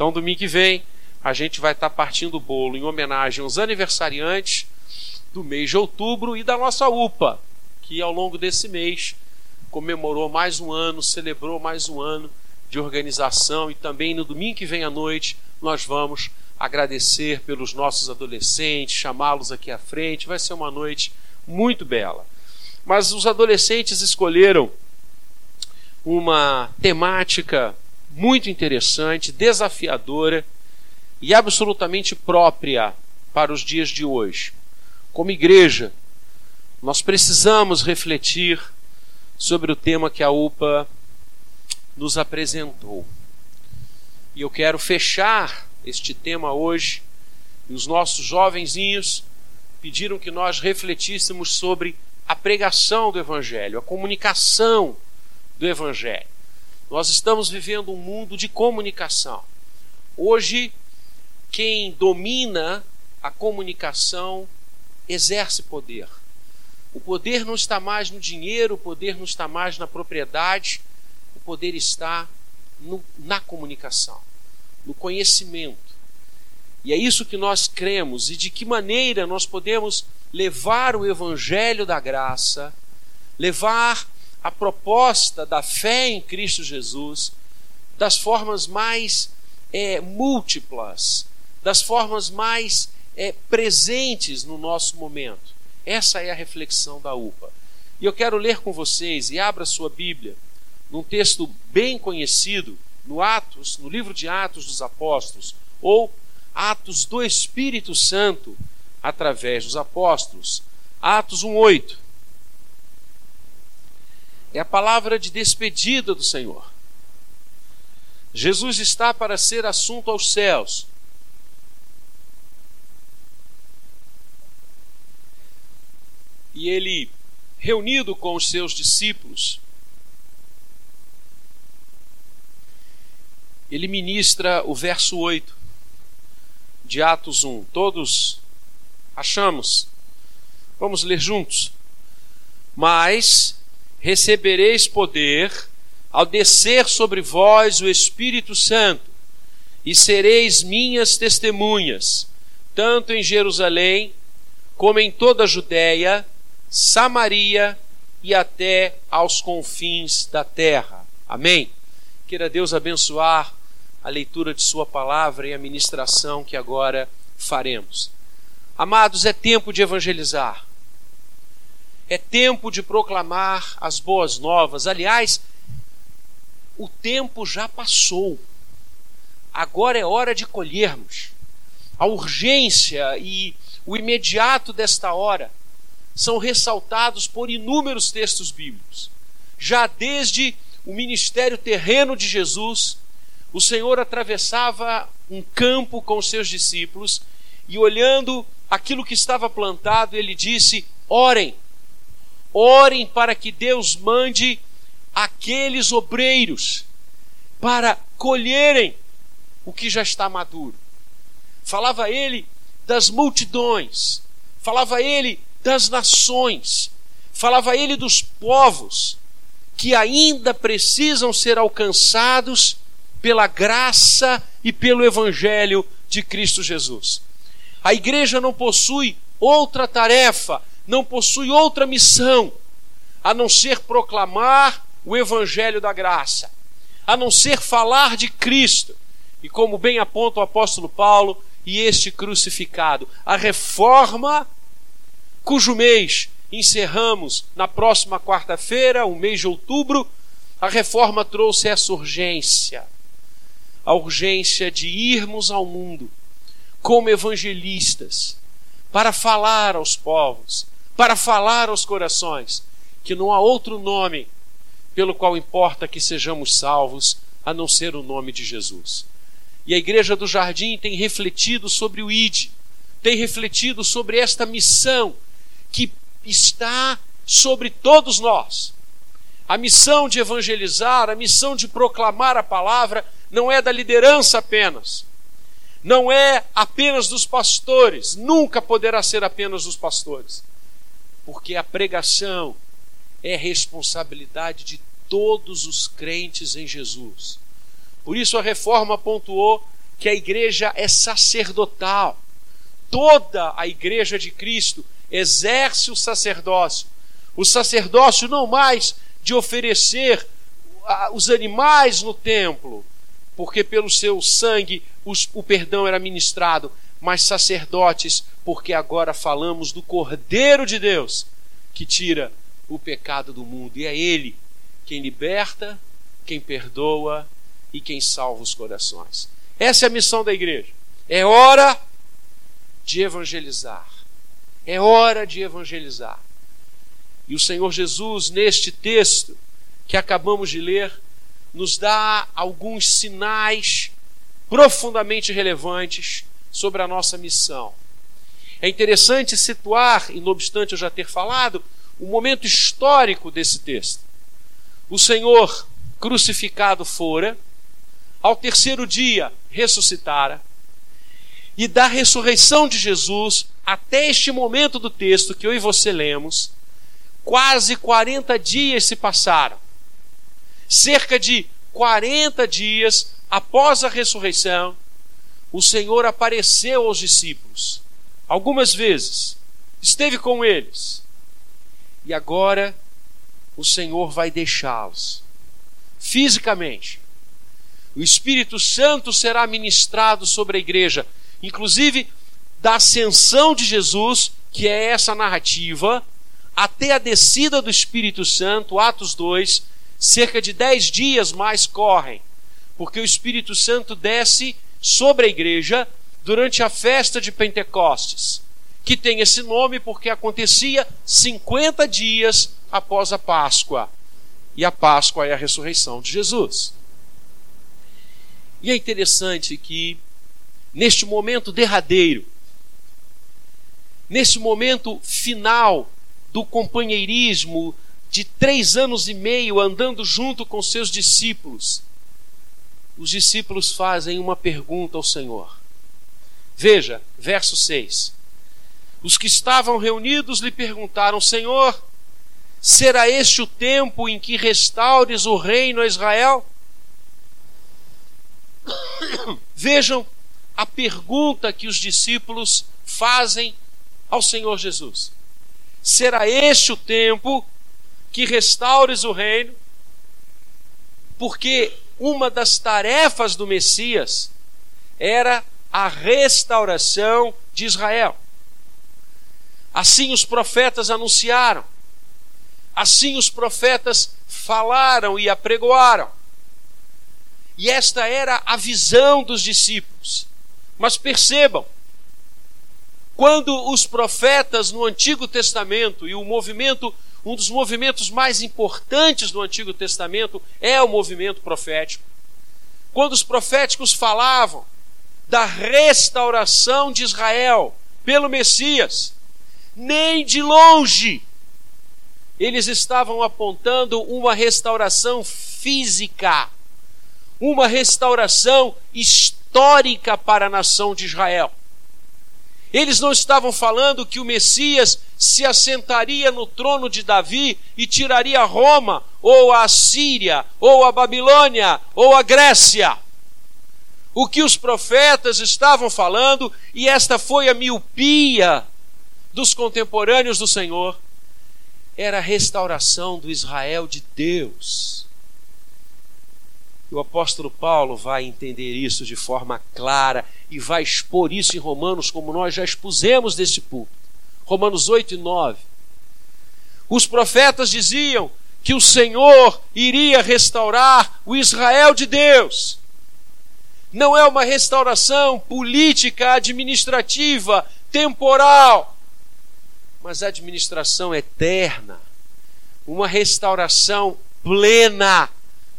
Então, domingo que vem, a gente vai estar partindo o bolo em homenagem aos aniversariantes do mês de outubro e da nossa UPA, que ao longo desse mês comemorou mais um ano, celebrou mais um ano de organização e também no domingo que vem à noite nós vamos agradecer pelos nossos adolescentes, chamá-los aqui à frente. Vai ser uma noite muito bela. Mas os adolescentes escolheram uma temática muito interessante, desafiadora e absolutamente própria para os dias de hoje. Como igreja, nós precisamos refletir sobre o tema que a UPA nos apresentou. E eu quero fechar este tema hoje. E os nossos jovenzinhos pediram que nós refletíssemos sobre a pregação do Evangelho, a comunicação do Evangelho. Nós estamos vivendo um mundo de comunicação. Hoje, quem domina a comunicação exerce poder. O poder não está mais no dinheiro, o poder não está mais na propriedade, o poder está no, na comunicação, no conhecimento. E é isso que nós cremos e de que maneira nós podemos levar o evangelho da graça, levar a proposta da fé em Cristo Jesus das formas mais é, múltiplas, das formas mais é, presentes no nosso momento. Essa é a reflexão da UPA. E eu quero ler com vocês, e abra sua Bíblia, num texto bem conhecido, no Atos, no livro de Atos dos Apóstolos, ou Atos do Espírito Santo através dos apóstolos. Atos 1:8. É a palavra de despedida do Senhor. Jesus está para ser assunto aos céus. E ele, reunido com os seus discípulos, ele ministra o verso 8 de Atos 1. Todos achamos? Vamos ler juntos. Mas recebereis poder ao descer sobre vós o Espírito Santo, e sereis minhas testemunhas, tanto em Jerusalém, como em toda a Judéia, Samaria e até aos confins da terra. Amém. Queira Deus abençoar a leitura de Sua palavra e a ministração que agora faremos. Amados, é tempo de evangelizar, é tempo de proclamar as boas novas. Aliás, o tempo já passou, agora é hora de colhermos. A urgência e o imediato desta hora são ressaltados por inúmeros textos bíblicos. Já desde o ministério terreno de Jesus, o Senhor atravessava um campo com seus discípulos e, olhando aquilo que estava plantado, ele disse: Orem, orem para que Deus mande aqueles obreiros para colherem o que já está maduro. Falava ele das multidões, falava ele das nações, falava ele dos povos que ainda precisam ser alcançados pela graça e pelo Evangelho de Cristo Jesus. A igreja não possui outra tarefa, não possui outra missão, a não ser proclamar o Evangelho da graça, a não ser falar de Cristo. E como bem aponta o apóstolo Paulo, e este crucificado, a reforma cujo mês encerramos na próxima quarta-feira, o mês de outubro, a reforma trouxe essa urgência a urgência de irmos ao mundo como evangelistas para falar aos povos, para falar aos corações que não há outro nome pelo qual importa que sejamos salvos a não ser o nome de Jesus. E a Igreja do Jardim tem refletido sobre o ID, tem refletido sobre esta missão que está sobre todos nós. A missão de evangelizar, a missão de proclamar a palavra, não é da liderança apenas, não é apenas dos pastores, nunca poderá ser apenas dos pastores, porque a pregação é responsabilidade de todos os crentes em Jesus. Por isso a reforma pontuou que a igreja é sacerdotal. Toda a igreja de Cristo exerce o sacerdócio. O sacerdócio não mais de oferecer os animais no templo, porque pelo seu sangue os, o perdão era ministrado, mas sacerdotes, porque agora falamos do Cordeiro de Deus que tira o pecado do mundo, e é Ele quem liberta, quem perdoa e quem salva os corações. Essa é a missão da igreja. É hora de evangelizar. É hora de evangelizar. E o Senhor Jesus, neste texto que acabamos de ler, nos dá alguns sinais profundamente relevantes sobre a nossa missão. É interessante situar, e não obstante eu já ter falado, o momento histórico desse texto. O Senhor crucificado fora, ao terceiro dia ressuscitara, e da ressurreição de Jesus até este momento do texto que eu e você lemos, quase 40 dias se passaram. Cerca de 40 dias após a ressurreição, o Senhor apareceu aos discípulos, algumas vezes, esteve com eles, e agora o Senhor vai deixá-los fisicamente. O Espírito Santo será ministrado sobre a igreja, inclusive da ascensão de Jesus, que é essa narrativa, até a descida do Espírito Santo, Atos 2, cerca de dez dias mais correm, porque o Espírito Santo desce sobre a igreja durante a festa de Pentecostes, que tem esse nome porque acontecia 50 dias após a Páscoa. E a Páscoa é a ressurreição de Jesus. E é interessante que, neste momento derradeiro, nesse momento final do companheirismo de três anos e meio andando junto com seus discípulos, os discípulos fazem uma pergunta ao Senhor. Veja, verso 6. Os que estavam reunidos lhe perguntaram: Senhor, será este o tempo em que restaures o reino a Israel? Vejam a pergunta que os discípulos fazem ao Senhor Jesus: Será este o tempo que restaures o reino? Porque uma das tarefas do Messias era a restauração de Israel. Assim os profetas anunciaram, assim os profetas falaram e apregoaram. E esta era a visão dos discípulos. Mas percebam, quando os profetas no Antigo Testamento e o movimento um dos movimentos mais importantes do Antigo Testamento é o movimento profético. Quando os proféticos falavam da restauração de Israel pelo Messias, nem de longe eles estavam apontando uma restauração física, uma restauração histórica para a nação de Israel. Eles não estavam falando que o Messias se assentaria no trono de Davi e tiraria Roma, ou a Síria, ou a Babilônia, ou a Grécia. O que os profetas estavam falando, e esta foi a miopia dos contemporâneos do Senhor, era a restauração do Israel de Deus. E o apóstolo Paulo vai entender isso de forma clara e vai expor isso em Romanos, como nós já expusemos deste púlpito. Romanos 8 e 9. Os profetas diziam que o Senhor iria restaurar o Israel de Deus. Não é uma restauração política, administrativa, temporal, mas administração eterna. Uma restauração plena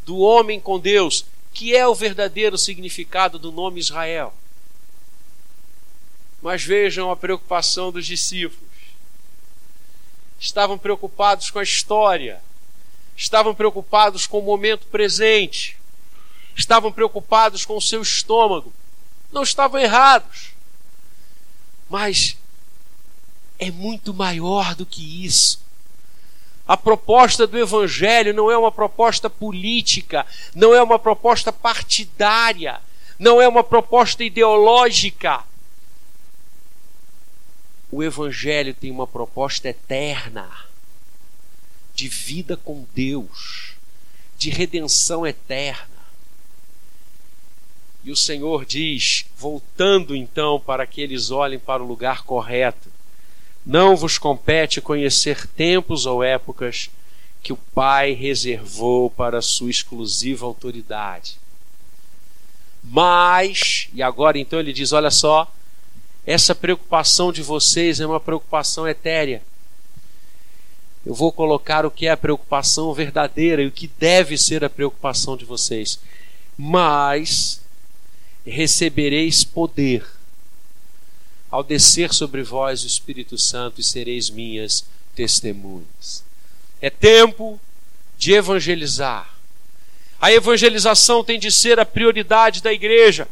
do homem com Deus, que é o verdadeiro significado do nome Israel. Mas vejam a preocupação dos discípulos. Estavam preocupados com a história, estavam preocupados com o momento presente, estavam preocupados com o seu estômago. Não estavam errados, mas é muito maior do que isso. A proposta do Evangelho não é uma proposta política, não é uma proposta partidária, não é uma proposta ideológica. O Evangelho tem uma proposta eterna de vida com Deus, de redenção eterna. E o Senhor diz, voltando então para que eles olhem para o lugar correto: Não vos compete conhecer tempos ou épocas que o Pai reservou para sua exclusiva autoridade. Mas, e agora então ele diz: olha só, essa preocupação de vocês é uma preocupação etérea. Eu vou colocar o que é a preocupação verdadeira e o que deve ser a preocupação de vocês. Mas recebereis poder ao descer sobre vós o Espírito Santo e sereis minhas testemunhas. É tempo de evangelizar. A evangelização tem de ser a prioridade da igreja.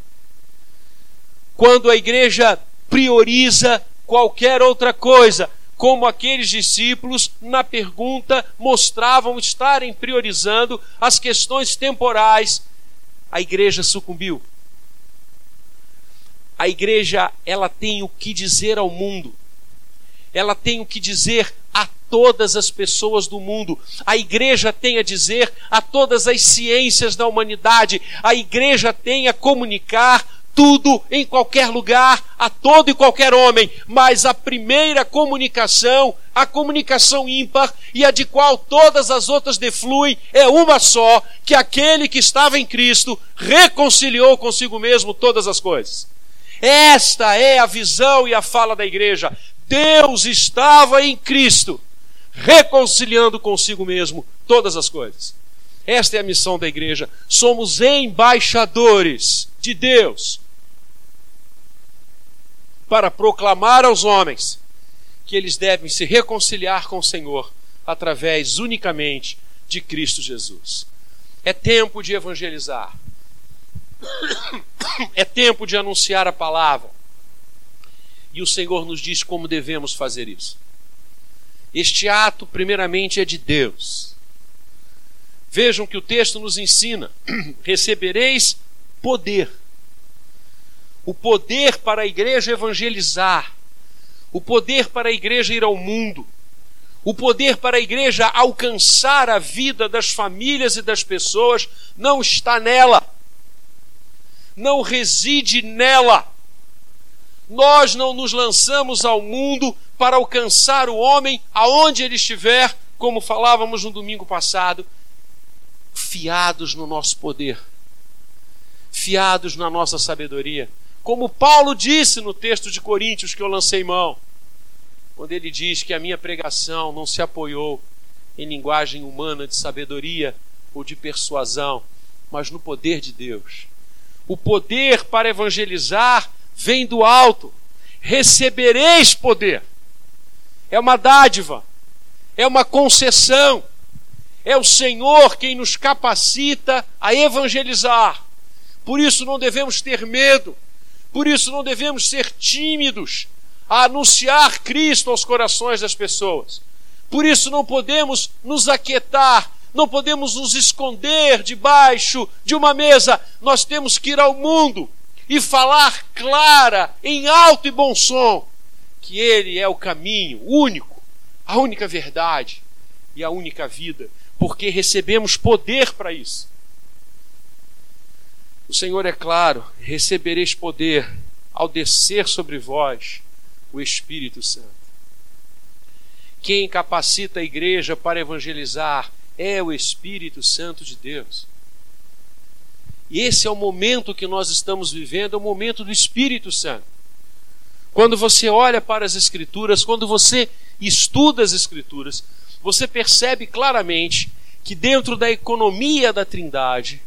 Quando a igreja prioriza qualquer outra coisa, como aqueles discípulos, na pergunta, mostravam estarem priorizando as questões temporais, a igreja sucumbiu. A igreja, ela tem o que dizer ao mundo. Ela tem o que dizer a todas as pessoas do mundo. A igreja tem a dizer a todas as ciências da humanidade. A igreja tem a comunicar tudo em qualquer lugar, a todo e qualquer homem, mas a primeira comunicação, a comunicação ímpar e a de qual todas as outras defluem, é uma só, que aquele que estava em Cristo reconciliou consigo mesmo todas as coisas. Esta é a visão e a fala da igreja. Deus estava em Cristo, reconciliando consigo mesmo todas as coisas. Esta é a missão da igreja. Somos embaixadores de Deus para proclamar aos homens que eles devem se reconciliar com o Senhor através unicamente de Cristo Jesus. É tempo de evangelizar. É tempo de anunciar a palavra. E o Senhor nos diz como devemos fazer isso. Este ato, primeiramente, é de Deus. Vejam que o texto nos ensina: recebereis poder. O poder para a igreja evangelizar, o poder para a igreja ir ao mundo, o poder para a igreja alcançar a vida das famílias e das pessoas não está nela não reside nela. Nós não nos lançamos ao mundo para alcançar o homem aonde ele estiver, como falávamos no domingo passado, fiados no nosso poder, fiados na nossa sabedoria. Como Paulo disse no texto de Coríntios que eu lancei mão, quando ele diz que a minha pregação não se apoiou em linguagem humana de sabedoria ou de persuasão, mas no poder de Deus o poder para evangelizar vem do alto. Recebereis poder. É uma dádiva, é uma concessão. É o Senhor quem nos capacita a evangelizar. Por isso não devemos ter medo, por isso não devemos ser tímidos a anunciar Cristo aos corações das pessoas. Por isso não podemos nos aquietar não podemos nos esconder debaixo de uma mesa, nós temos que ir ao mundo e falar clara, em alto e bom som, que Ele é o caminho único, a única verdade e a única vida, porque recebemos poder para isso. O Senhor é claro: recebereis poder ao descer sobre vós o Espírito Santo. Quem capacita a igreja para evangelizar é o Espírito Santo de Deus. E esse é o momento que nós estamos vivendo, é o momento do Espírito Santo. Quando você olha para as Escrituras, quando você estuda as Escrituras, você percebe claramente que dentro da economia da Trindade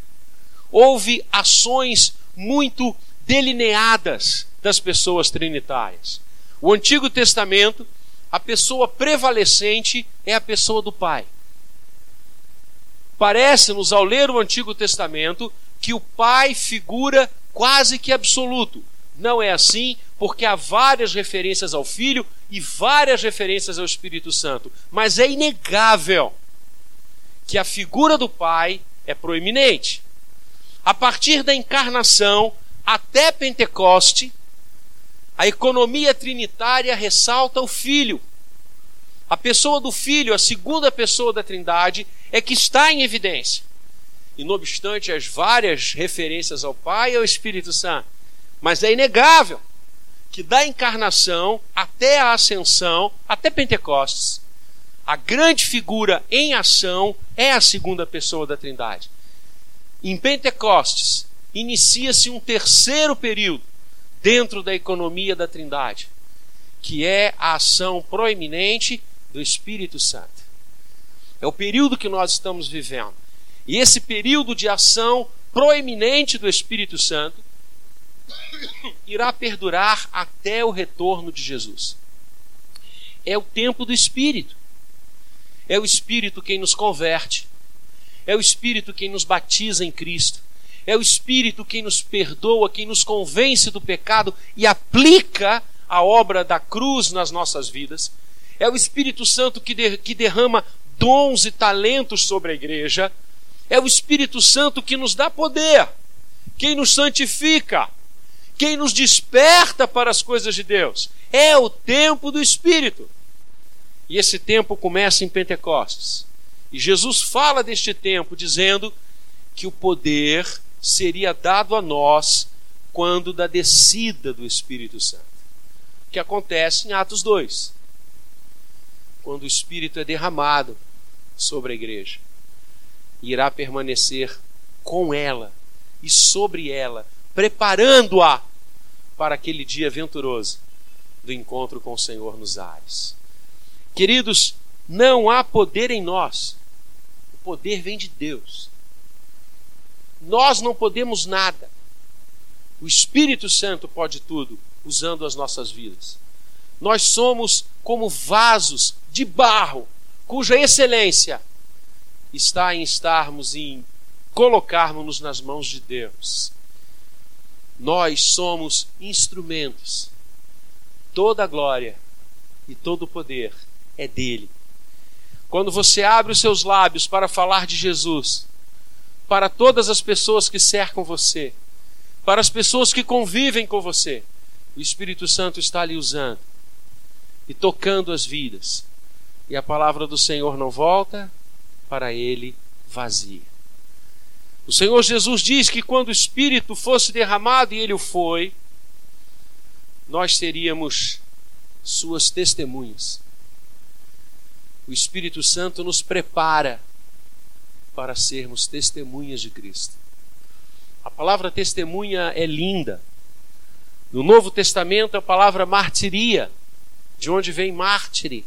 houve ações muito delineadas das pessoas trinitárias. O Antigo Testamento, a pessoa prevalecente é a pessoa do Pai. Parece-nos, ao ler o Antigo Testamento, que o Pai figura quase que absoluto. Não é assim, porque há várias referências ao Filho e várias referências ao Espírito Santo. Mas é inegável que a figura do Pai é proeminente. A partir da encarnação, até Pentecoste, a economia trinitária ressalta o Filho. A pessoa do Filho, a segunda pessoa da Trindade, é que está em evidência. E não obstante as várias referências ao Pai e ao Espírito Santo, mas é inegável que da encarnação até a ascensão, até Pentecostes, a grande figura em ação é a segunda pessoa da Trindade. Em Pentecostes, inicia-se um terceiro período dentro da economia da Trindade, que é a ação proeminente do Espírito Santo. É o período que nós estamos vivendo. E esse período de ação proeminente do Espírito Santo irá perdurar até o retorno de Jesus. É o tempo do Espírito. É o Espírito quem nos converte. É o Espírito quem nos batiza em Cristo. É o Espírito quem nos perdoa, quem nos convence do pecado e aplica a obra da cruz nas nossas vidas. É o Espírito Santo que, de, que derrama dons e talentos sobre a igreja. É o Espírito Santo que nos dá poder, quem nos santifica, quem nos desperta para as coisas de Deus. É o tempo do Espírito. E esse tempo começa em Pentecostes. E Jesus fala deste tempo dizendo que o poder seria dado a nós quando da descida do Espírito Santo. Que acontece em Atos 2. Quando o Espírito é derramado sobre a igreja, irá permanecer com ela e sobre ela, preparando-a para aquele dia venturoso do encontro com o Senhor nos ares. Queridos, não há poder em nós. O poder vem de Deus. Nós não podemos nada. O Espírito Santo pode tudo, usando as nossas vidas. Nós somos como vasos de barro, cuja excelência está em estarmos em colocarmos-nos nas mãos de Deus. Nós somos instrumentos. Toda a glória e todo o poder é dele. Quando você abre os seus lábios para falar de Jesus, para todas as pessoas que cercam você, para as pessoas que convivem com você. O Espírito Santo está ali usando e tocando as vidas. E a palavra do Senhor não volta para ele vazia. O Senhor Jesus diz que quando o Espírito fosse derramado, e ele o foi, nós seríamos suas testemunhas. O Espírito Santo nos prepara para sermos testemunhas de Cristo. A palavra testemunha é linda. No Novo Testamento, a palavra martiria, de onde vem mártire.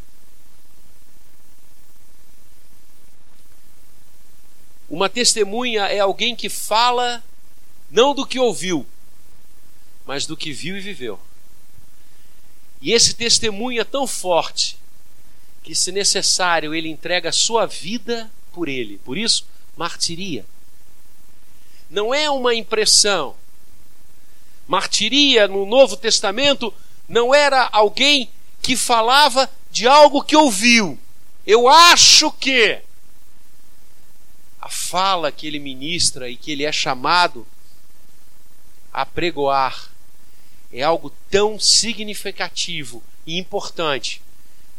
Uma testemunha é alguém que fala não do que ouviu, mas do que viu e viveu. E esse testemunho é tão forte que, se necessário, ele entrega a sua vida por ele. Por isso, martiria. Não é uma impressão. Martiria no Novo Testamento não era alguém que falava de algo que ouviu. Eu acho que a fala que ele ministra e que ele é chamado a pregoar é algo tão significativo e importante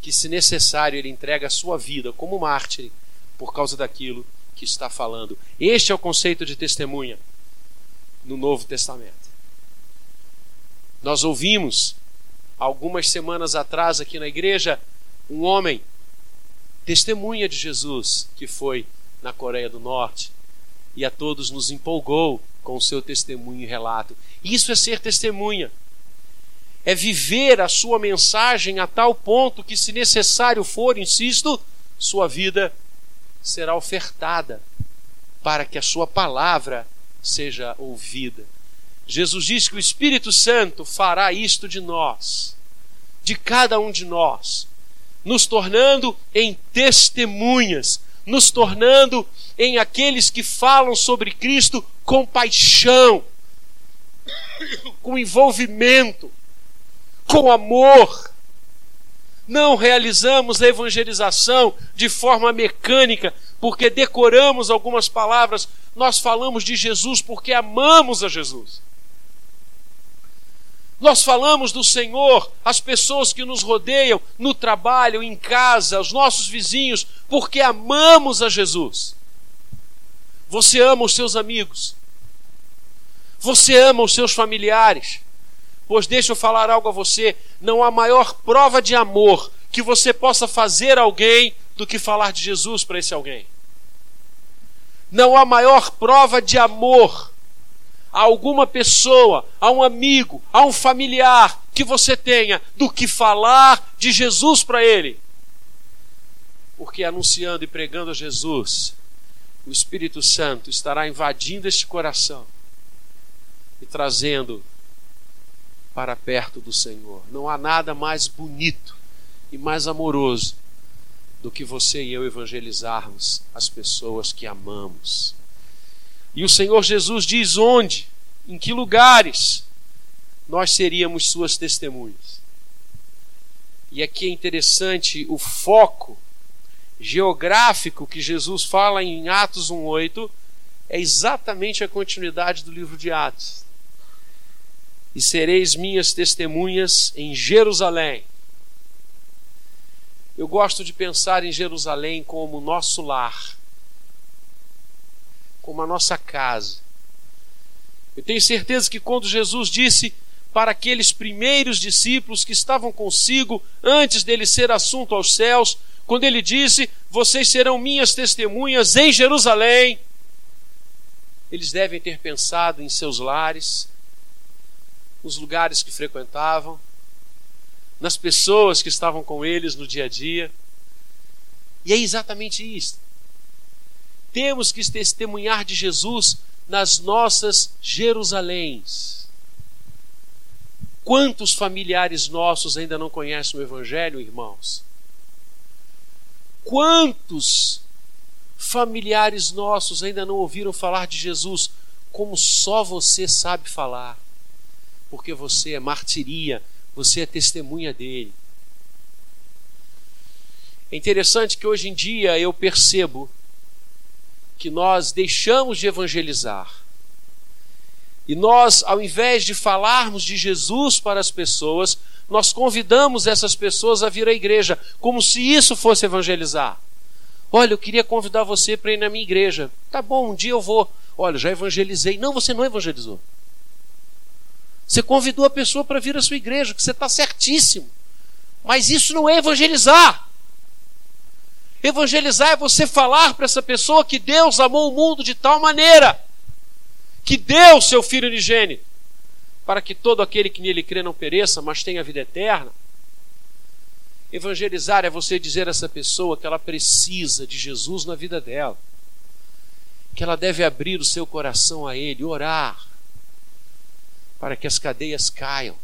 que, se necessário, ele entrega a sua vida como mártir por causa daquilo que está falando. Este é o conceito de testemunha no Novo Testamento. Nós ouvimos algumas semanas atrás aqui na igreja um homem testemunha de Jesus que foi na Coreia do Norte e a todos nos empolgou com o seu testemunho e relato. Isso é ser testemunha. É viver a sua mensagem a tal ponto que, se necessário for, insisto, sua vida será ofertada para que a sua palavra seja ouvida. Jesus diz que o Espírito Santo fará isto de nós, de cada um de nós, nos tornando em testemunhas, nos tornando em aqueles que falam sobre Cristo com paixão, com envolvimento, com amor não realizamos a evangelização de forma mecânica, porque decoramos algumas palavras. Nós falamos de Jesus porque amamos a Jesus. Nós falamos do Senhor às pessoas que nos rodeiam, no trabalho, em casa, aos nossos vizinhos, porque amamos a Jesus. Você ama os seus amigos. Você ama os seus familiares. Pois deixa eu falar algo a você: não há maior prova de amor que você possa fazer a alguém do que falar de Jesus para esse alguém. Não há maior prova de amor a alguma pessoa, a um amigo, a um familiar que você tenha, do que falar de Jesus para ele. Porque anunciando e pregando a Jesus, o Espírito Santo estará invadindo este coração e trazendo para perto do Senhor. Não há nada mais bonito e mais amoroso do que você e eu evangelizarmos as pessoas que amamos. E o Senhor Jesus diz onde, em que lugares nós seríamos suas testemunhas. E aqui é interessante o foco geográfico que Jesus fala em Atos 1:8 é exatamente a continuidade do livro de Atos. E sereis minhas testemunhas em Jerusalém. Eu gosto de pensar em Jerusalém como nosso lar, como a nossa casa. Eu tenho certeza que quando Jesus disse para aqueles primeiros discípulos que estavam consigo antes dele ser assunto aos céus, quando ele disse: Vocês serão minhas testemunhas em Jerusalém, eles devem ter pensado em seus lares, nos lugares que frequentavam, nas pessoas que estavam com eles no dia a dia. E é exatamente isso. Temos que testemunhar de Jesus nas nossas Jerusaléns. Quantos familiares nossos ainda não conhecem o Evangelho, irmãos? Quantos familiares nossos ainda não ouviram falar de Jesus como só você sabe falar? Porque você é martiria, você é testemunha dele. É interessante que hoje em dia eu percebo que nós deixamos de evangelizar. E nós, ao invés de falarmos de Jesus para as pessoas, nós convidamos essas pessoas a vir à igreja, como se isso fosse evangelizar. Olha, eu queria convidar você para ir na minha igreja. Tá bom, um dia eu vou. Olha, já evangelizei. Não, você não evangelizou. Você convidou a pessoa para vir à sua igreja, que você está certíssimo. Mas isso não é evangelizar. Evangelizar é você falar para essa pessoa que Deus amou o mundo de tal maneira que deu seu Filho unigênito para que todo aquele que nele crê não pereça, mas tenha vida eterna. Evangelizar é você dizer a essa pessoa que ela precisa de Jesus na vida dela, que ela deve abrir o seu coração a Ele, orar, para que as cadeias caiam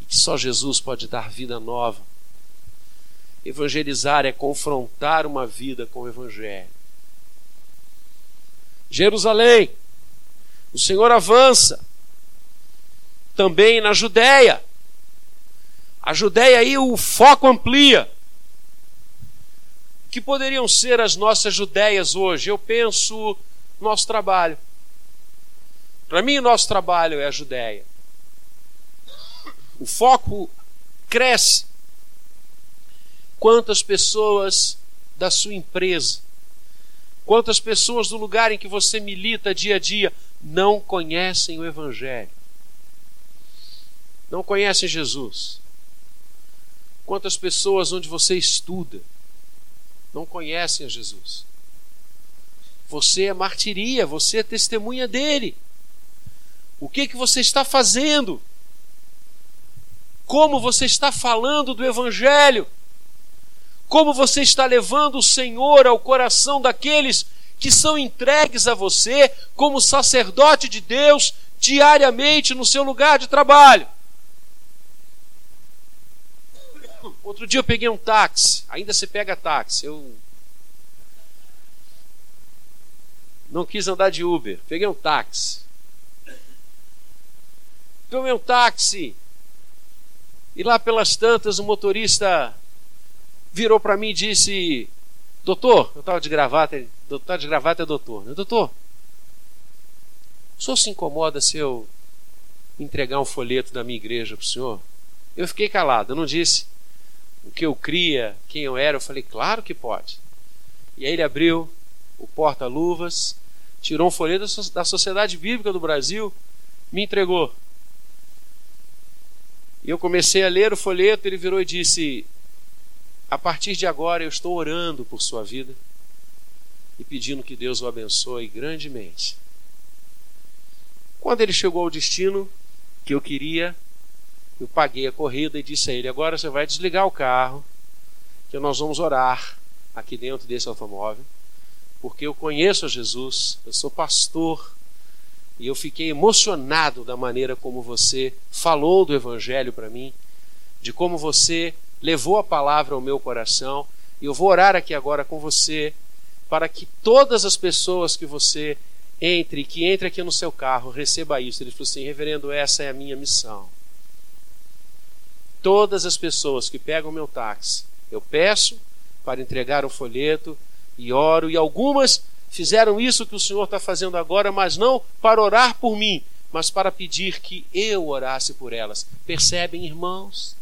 e que só Jesus pode dar vida nova. Evangelizar é confrontar uma vida com o Evangelho. Jerusalém, o Senhor avança também na Judéia. A Judéia aí o foco amplia. O que poderiam ser as nossas Judéias hoje? Eu penso nosso trabalho. Para mim, o nosso trabalho é a Judéia. O foco cresce. Quantas pessoas da sua empresa, quantas pessoas do lugar em que você milita dia a dia não conhecem o Evangelho? não conhecem Jesus? Quantas pessoas onde você estuda não conhecem a Jesus? Você é martiria, você é testemunha dele. O que que você está fazendo? Como você está falando do evangelho? Como você está levando o Senhor ao coração daqueles que são entregues a você como sacerdote de Deus diariamente no seu lugar de trabalho? Outro dia eu peguei um táxi, ainda se pega táxi. Eu não quis andar de Uber, peguei um táxi. Tomei um táxi. E lá pelas tantas o motorista virou para mim e disse: Doutor, eu estava de gravata, doutor de gravata é doutor, né? Doutor, o senhor se incomoda se eu entregar um folheto da minha igreja para o senhor? Eu fiquei calado, eu não disse o que eu cria, quem eu era. Eu falei, claro que pode. E aí ele abriu o porta-luvas, tirou um folheto da Sociedade Bíblica do Brasil, me entregou. E eu comecei a ler o folheto, ele virou e disse: A partir de agora eu estou orando por sua vida e pedindo que Deus o abençoe grandemente. Quando ele chegou ao destino que eu queria, eu paguei a corrida e disse a ele: Agora você vai desligar o carro, que nós vamos orar aqui dentro desse automóvel, porque eu conheço a Jesus, eu sou pastor e eu fiquei emocionado da maneira como você falou do Evangelho para mim, de como você levou a palavra ao meu coração. E eu vou orar aqui agora com você para que todas as pessoas que você entre, que entre aqui no seu carro, receba isso. Ele falou assim: Reverendo, essa é a minha missão. Todas as pessoas que pegam meu táxi, eu peço para entregar o folheto e oro, e algumas fizeram isso que o Senhor está fazendo agora, mas não para orar por mim, mas para pedir que eu orasse por elas. Percebem, irmãos?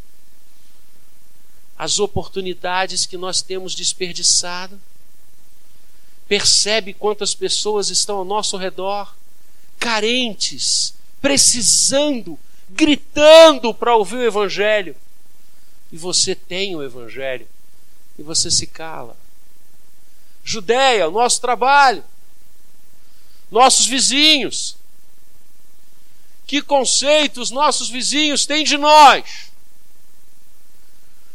As oportunidades que nós temos desperdiçado. Percebe quantas pessoas estão ao nosso redor, carentes, precisando, gritando para ouvir o Evangelho. E você tem o Evangelho, e você se cala. Judéia, o nosso trabalho, nossos vizinhos. Que conceitos nossos vizinhos têm de nós?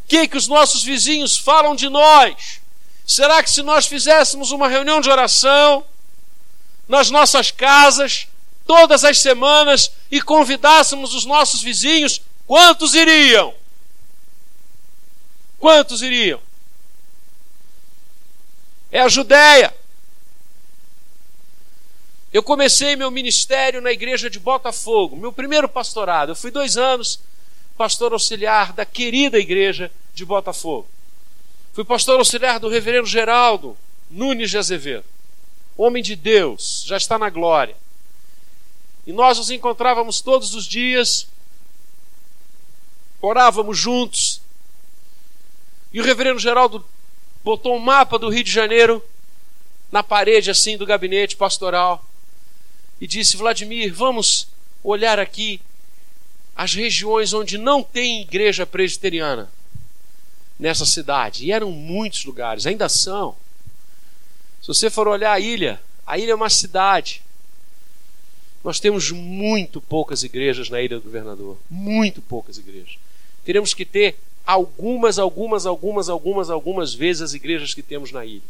Que, que os nossos vizinhos falam de nós? Será que se nós fizéssemos uma reunião de oração nas nossas casas, todas as semanas, e convidássemos os nossos vizinhos, quantos iriam? Quantos iriam? é a Judéia. Eu comecei meu ministério na igreja de Botafogo, meu primeiro pastorado. Eu fui dois anos pastor auxiliar da querida igreja de Botafogo. Fui pastor auxiliar do reverendo Geraldo Nunes de Azevedo, homem de Deus, já está na glória. E nós nos encontrávamos todos os dias, orávamos juntos. E o reverendo Geraldo botou um mapa do Rio de Janeiro na parede assim do gabinete pastoral e disse: Vladimir, vamos olhar aqui as regiões onde não tem igreja presbiteriana nessa cidade. E eram muitos lugares, ainda são. Se você for olhar a ilha, a ilha é uma cidade. Nós temos muito poucas igrejas na Ilha do Governador. Muito poucas igrejas. Teremos que ter algumas, algumas, algumas, algumas, algumas vezes as igrejas que temos na ilha.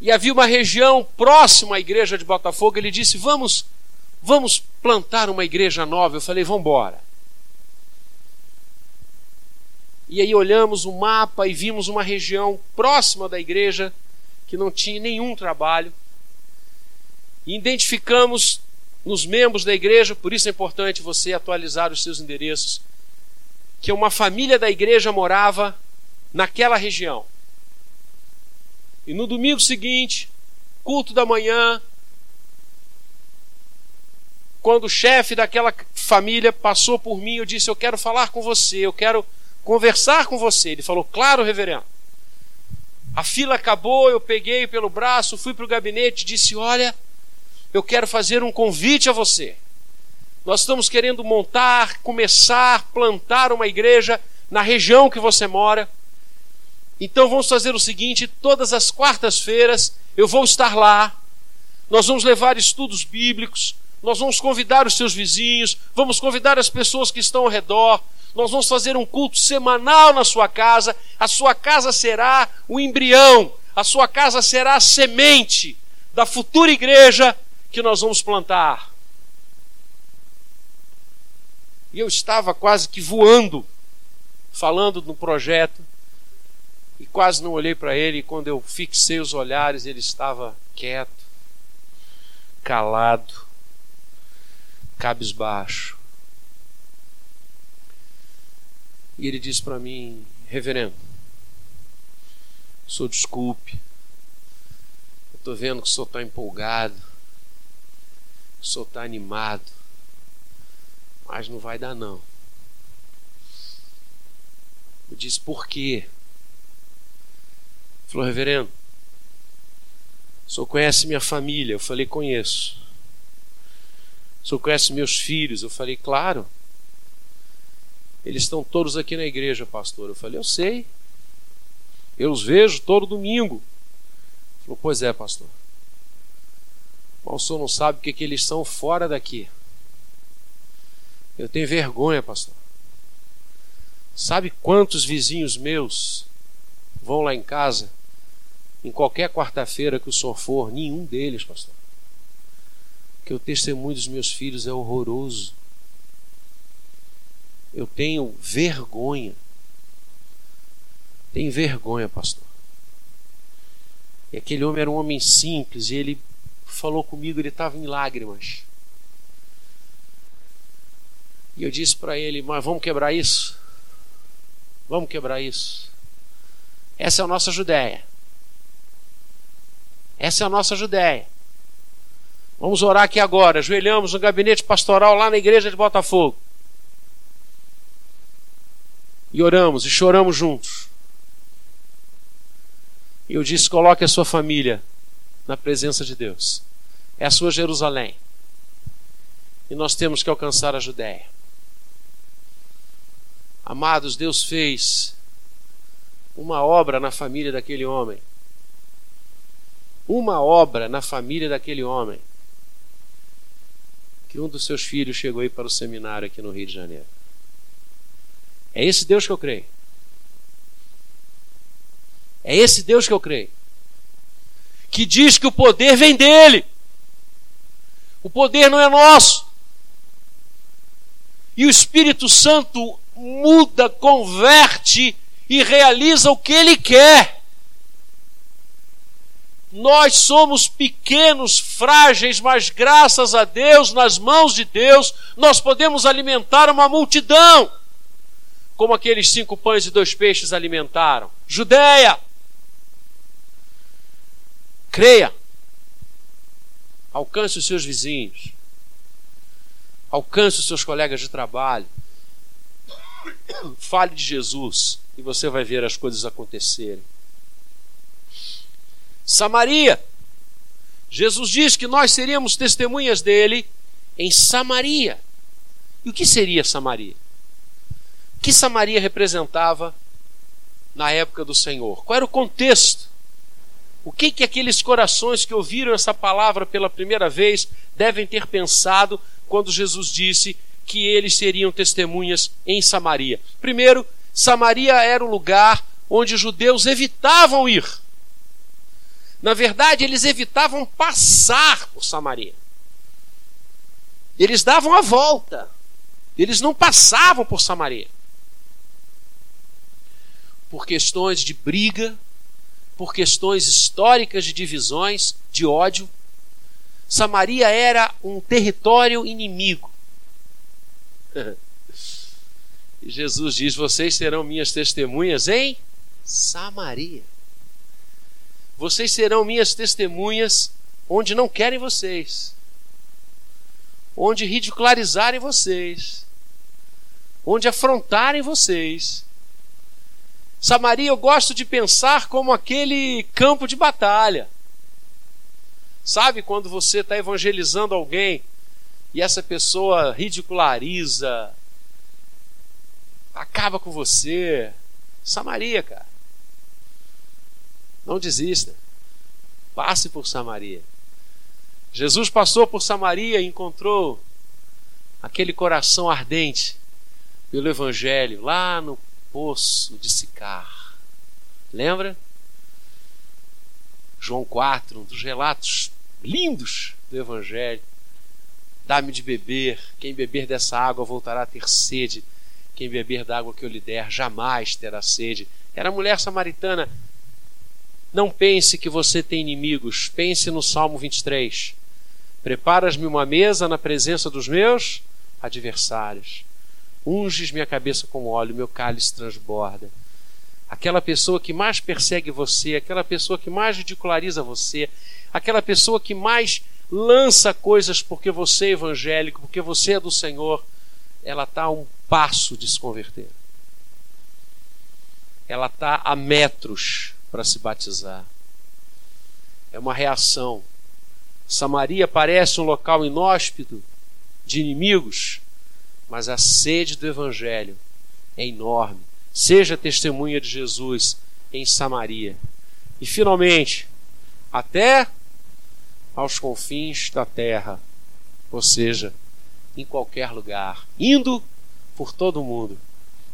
E havia uma região próxima à igreja de Botafogo, ele disse: "Vamos, vamos plantar uma igreja nova". Eu falei: "Vamos embora". E aí olhamos o mapa e vimos uma região próxima da igreja que não tinha nenhum trabalho. E identificamos nos membros da igreja, por isso é importante você atualizar os seus endereços que uma família da igreja morava naquela região. E no domingo seguinte, culto da manhã, quando o chefe daquela família passou por mim, eu disse: Eu quero falar com você, eu quero conversar com você. Ele falou: Claro, reverendo. A fila acabou, eu peguei pelo braço, fui para o gabinete e disse: Olha, eu quero fazer um convite a você. Nós estamos querendo montar, começar, plantar uma igreja na região que você mora. Então vamos fazer o seguinte: todas as quartas-feiras eu vou estar lá. Nós vamos levar estudos bíblicos. Nós vamos convidar os seus vizinhos. Vamos convidar as pessoas que estão ao redor. Nós vamos fazer um culto semanal na sua casa. A sua casa será o embrião. A sua casa será a semente da futura igreja que nós vamos plantar. E eu estava quase que voando, falando no projeto, e quase não olhei para ele. E quando eu fixei os olhares, ele estava quieto, calado, cabisbaixo. E ele disse para mim: Reverendo, sou desculpe, eu estou vendo que o senhor está empolgado. O senhor está animado, mas não vai dar não. Eu disse, por quê? Falou, reverendo, o senhor conhece minha família? Eu falei, conheço. O senhor conhece meus filhos? Eu falei, claro. Eles estão todos aqui na igreja, pastor. Eu falei, eu sei. Eu os vejo todo domingo. Ele falou, pois é, pastor. Mas o senhor não sabe o que, que eles são fora daqui. Eu tenho vergonha, pastor. Sabe quantos vizinhos meus vão lá em casa, em qualquer quarta-feira que o senhor for? Nenhum deles, pastor. Porque o testemunho dos meus filhos é horroroso. Eu tenho vergonha. Tenho vergonha, pastor. E aquele homem era um homem simples e ele falou comigo, ele estava em lágrimas. E eu disse para ele: Mas vamos quebrar isso? Vamos quebrar isso. Essa é a nossa Judéia. Essa é a nossa Judéia. Vamos orar aqui agora. Ajoelhamos no gabinete pastoral lá na igreja de Botafogo. E oramos e choramos juntos. E eu disse: coloque a sua família na presença de Deus. É a sua Jerusalém. E nós temos que alcançar a Judéia. Amados, Deus fez uma obra na família daquele homem. Uma obra na família daquele homem. Que um dos seus filhos chegou aí para o seminário aqui no Rio de Janeiro. É esse Deus que eu creio. É esse Deus que eu creio. Que diz que o poder vem dele. O poder não é nosso. E o Espírito Santo muda, converte e realiza o que ele quer. Nós somos pequenos, frágeis, mas graças a Deus, nas mãos de Deus, nós podemos alimentar uma multidão, como aqueles cinco pães e dois peixes alimentaram. Judéia, creia, alcance os seus vizinhos, alcance os seus colegas de trabalho, Fale de Jesus e você vai ver as coisas acontecerem. Samaria. Jesus diz que nós seríamos testemunhas dele em Samaria. E o que seria Samaria? O que Samaria representava na época do Senhor? Qual era o contexto? O que que aqueles corações que ouviram essa palavra pela primeira vez devem ter pensado quando Jesus disse que eles seriam testemunhas em Samaria. Primeiro, Samaria era o lugar onde os judeus evitavam ir. Na verdade, eles evitavam passar por Samaria. Eles davam a volta. Eles não passavam por Samaria. Por questões de briga, por questões históricas de divisões, de ódio. Samaria era um território inimigo. e Jesus diz: Vocês serão minhas testemunhas em Samaria. Vocês serão minhas testemunhas onde não querem vocês, onde ridicularizarem vocês, onde afrontarem vocês. Samaria eu gosto de pensar como aquele campo de batalha. Sabe quando você está evangelizando alguém e essa pessoa ridiculariza, acaba com você. Samaria, cara. Não desista. Passe por Samaria. Jesus passou por Samaria e encontrou aquele coração ardente pelo Evangelho lá no poço de Sicar. Lembra? João 4, um dos relatos lindos do Evangelho. Dá-me de beber, quem beber dessa água voltará a ter sede. Quem beber da água que eu lhe der jamais terá sede. Era mulher samaritana. Não pense que você tem inimigos. Pense no Salmo 23. Preparas-me uma mesa na presença dos meus adversários. Unges minha cabeça com óleo, meu cálice transborda. Aquela pessoa que mais persegue você, aquela pessoa que mais ridiculariza você, aquela pessoa que mais lança coisas porque você é evangélico, porque você é do Senhor, ela está a um passo de se converter. Ela está a metros para se batizar. É uma reação. Samaria parece um local inóspito de inimigos, mas a sede do Evangelho é enorme. Seja testemunha de Jesus em Samaria. E finalmente, até aos confins da terra, ou seja, em qualquer lugar, indo por todo o mundo,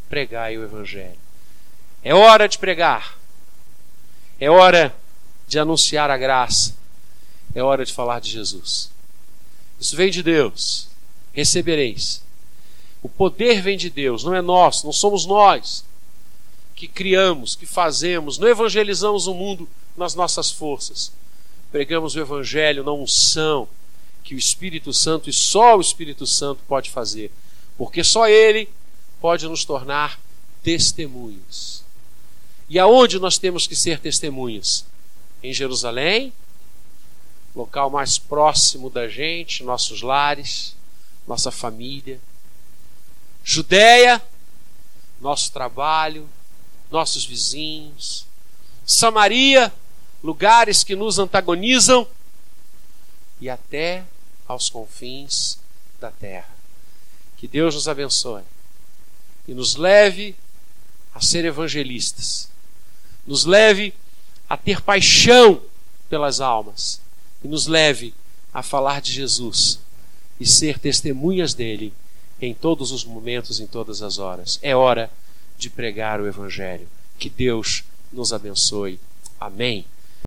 pregai o Evangelho. É hora de pregar, é hora de anunciar a graça, é hora de falar de Jesus. Isso vem de Deus, recebereis. O poder vem de Deus, não é nosso, não somos nós que criamos, que fazemos, não evangelizamos o mundo nas nossas forças. Pregamos o Evangelho na unção que o Espírito Santo e só o Espírito Santo pode fazer, porque só Ele pode nos tornar testemunhos. E aonde nós temos que ser testemunhas? Em Jerusalém, local mais próximo da gente, nossos lares, nossa família. Judéia, nosso trabalho, nossos vizinhos. Samaria, lugares que nos antagonizam. E até aos confins da terra. Que Deus nos abençoe e nos leve a ser evangelistas, nos leve a ter paixão pelas almas e nos leve a falar de Jesus e ser testemunhas dele em todos os momentos, em todas as horas. É hora de pregar o Evangelho. Que Deus nos abençoe. Amém.